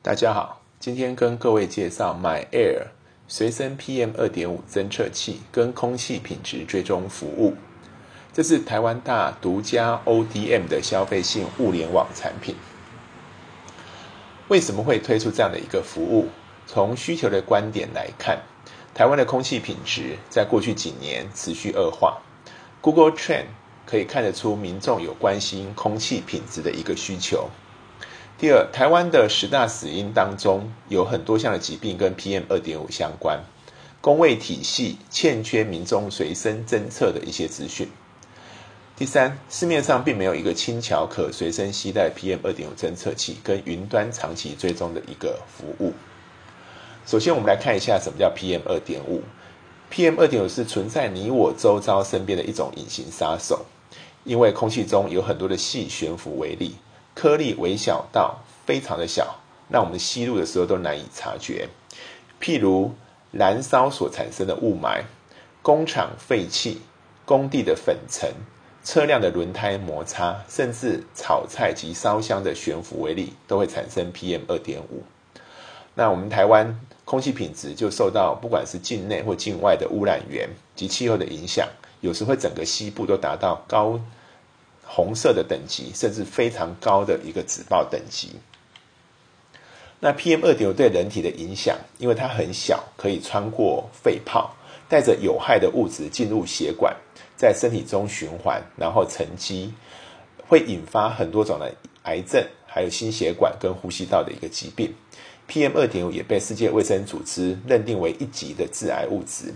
大家好，今天跟各位介绍 My Air 随身 PM 二点五侦测器跟空气品质追踪服务。这是台湾大独家 ODM 的消费性物联网产品。为什么会推出这样的一个服务？从需求的观点来看，台湾的空气品质在过去几年持续恶化。Google Trend 可以看得出民众有关心空气品质的一个需求。第二，台湾的十大死因当中有很多项的疾病跟 PM 二点五相关，工卫体系欠缺民众随身侦测的一些资讯。第三，市面上并没有一个轻巧可随身携带 PM 二点五侦测器跟云端长期追踪的一个服务。首先，我们来看一下什么叫 PM 二点五。PM 二点五是存在你我周遭身边的一种隐形杀手，因为空气中有很多的细悬浮微粒。颗粒微小到非常的小，让我们吸入的时候都难以察觉。譬如燃烧所产生的雾霾、工厂废气、工地的粉尘、车辆的轮胎摩擦，甚至炒菜及烧香的悬浮微粒，都会产生 PM 二点五。那我们台湾空气品质就受到不管是境内或境外的污染源及气候的影响，有时会整个西部都达到高。红色的等级，甚至非常高的一个紫报等级。那 PM 二点五对人体的影响，因为它很小，可以穿过肺泡，带着有害的物质进入血管，在身体中循环，然后沉积，会引发很多种的癌症，还有心血管跟呼吸道的一个疾病。PM 二点五也被世界卫生组织认定为一级的致癌物质。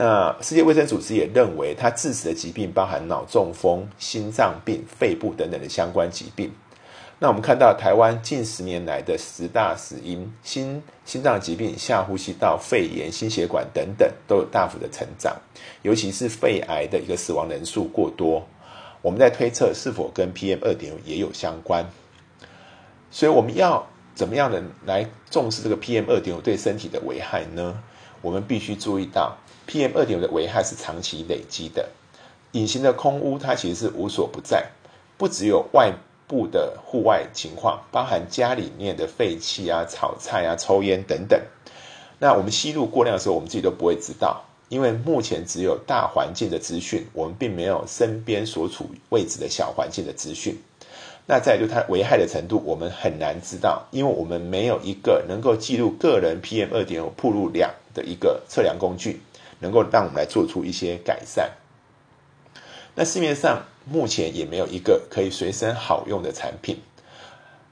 那世界卫生组织也认为，它致死的疾病包含脑中风、心脏病、肺部等等的相关疾病。那我们看到台湾近十年来的十大死因，心心脏疾病、下呼吸道、肺炎、心血管等等都有大幅的成长，尤其是肺癌的一个死亡人数过多。我们在推测是否跟 PM 二点五也有相关。所以我们要怎么样的来重视这个 PM 二点五对身体的危害呢？我们必须注意到。PM 二点五的危害是长期累积的，隐形的空污它其实是无所不在，不只有外部的户外情况，包含家里面的废气啊、炒菜啊、抽烟等等。那我们吸入过量的时候，我们自己都不会知道，因为目前只有大环境的资讯，我们并没有身边所处位置的小环境的资讯。那再就它危害的程度，我们很难知道，因为我们没有一个能够记录个人 PM 二点五铺入量的一个测量工具。能够让我们来做出一些改善。那市面上目前也没有一个可以随身好用的产品，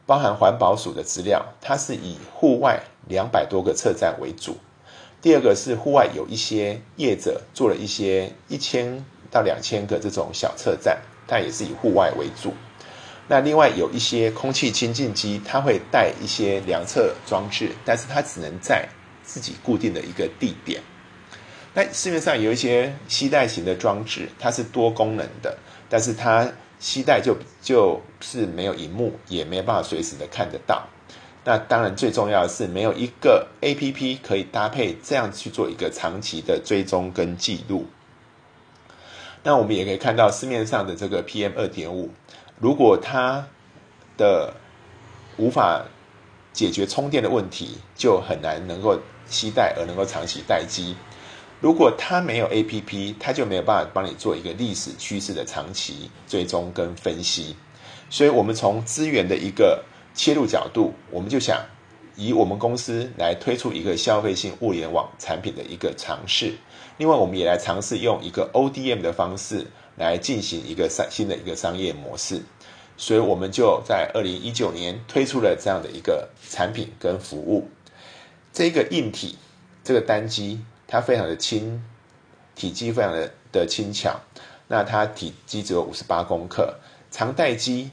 包含环保署的资料，它是以户外两百多个测站为主。第二个是户外有一些业者做了一些一千到两千个这种小测站，但也是以户外为主。那另外有一些空气清净机，它会带一些量测装置，但是它只能在自己固定的一个地点。那市面上有一些吸带型的装置，它是多功能的，但是它吸带就就是没有荧幕，也没办法随时的看得到。那当然最重要的是没有一个 A P P 可以搭配这样去做一个长期的追踪跟记录。那我们也可以看到市面上的这个 P M 二点五，如果它的无法解决充电的问题，就很难能够期待而能够长期待机。如果它没有 A P P，它就没有办法帮你做一个历史趋势的长期追踪跟分析。所以，我们从资源的一个切入角度，我们就想以我们公司来推出一个消费性物联网产品的一个尝试。另外，我们也来尝试用一个 O D M 的方式来进行一个商新的一个商业模式。所以，我们就在二零一九年推出了这样的一个产品跟服务。这个硬体，这个单机。它非常的轻，体积非常的的轻巧，那它体积只有五十八公克，长待机，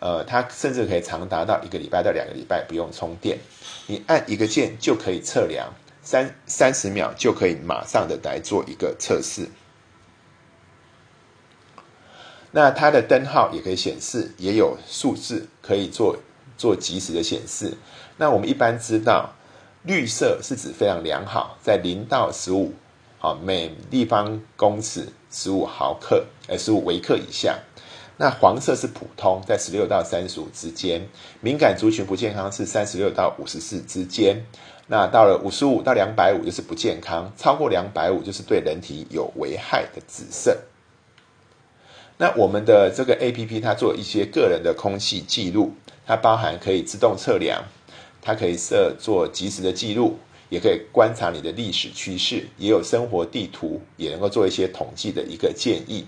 呃，它甚至可以长达到一个礼拜到两个礼拜不用充电，你按一个键就可以测量，三三十秒就可以马上的来做一个测试。那它的灯号也可以显示，也有数字可以做做及时的显示。那我们一般知道。绿色是指非常良好，在零到十五，好每立方公尺十五毫克，呃十五微克以下。那黄色是普通，在十六到三十五之间，敏感族群不健康是三十六到五十四之间。那到了五十五到两百五就是不健康，超过两百五就是对人体有危害的紫色。那我们的这个 A P P 它做一些个人的空气记录，它包含可以自动测量，它可以设做及时的记录，也可以观察你的历史趋势，也有生活地图，也能够做一些统计的一个建议。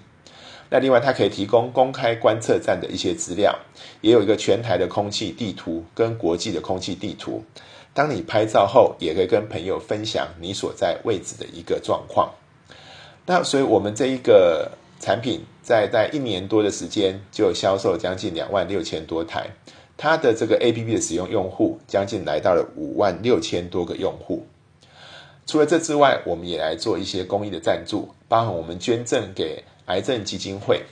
那另外，它可以提供公开观测站的一些资料，也有一个全台的空气地图跟国际的空气地图。当你拍照后，也可以跟朋友分享你所在位置的一个状况。那所以，我们这一个产品在在一年多的时间，就销售将近两万六千多台。它的这个 A P P 的使用用户将近来到了五万六千多个用户。除了这之外，我们也来做一些公益的赞助，包含我们捐赠给。癌症基金会，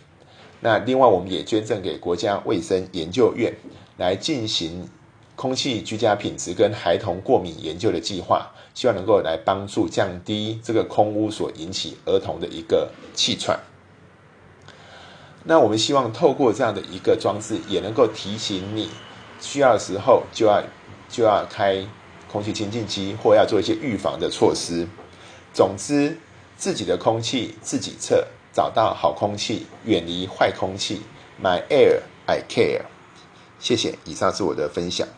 那另外我们也捐赠给国家卫生研究院来进行空气居家品质跟孩童过敏研究的计划，希望能够来帮助降低这个空污所引起儿童的一个气喘。那我们希望透过这样的一个装置，也能够提醒你需要的时候就要就要开空气清净机，或要做一些预防的措施。总之，自己的空气自己测。找到好空气，远离坏空气。My air, I care。谢谢，以上是我的分享。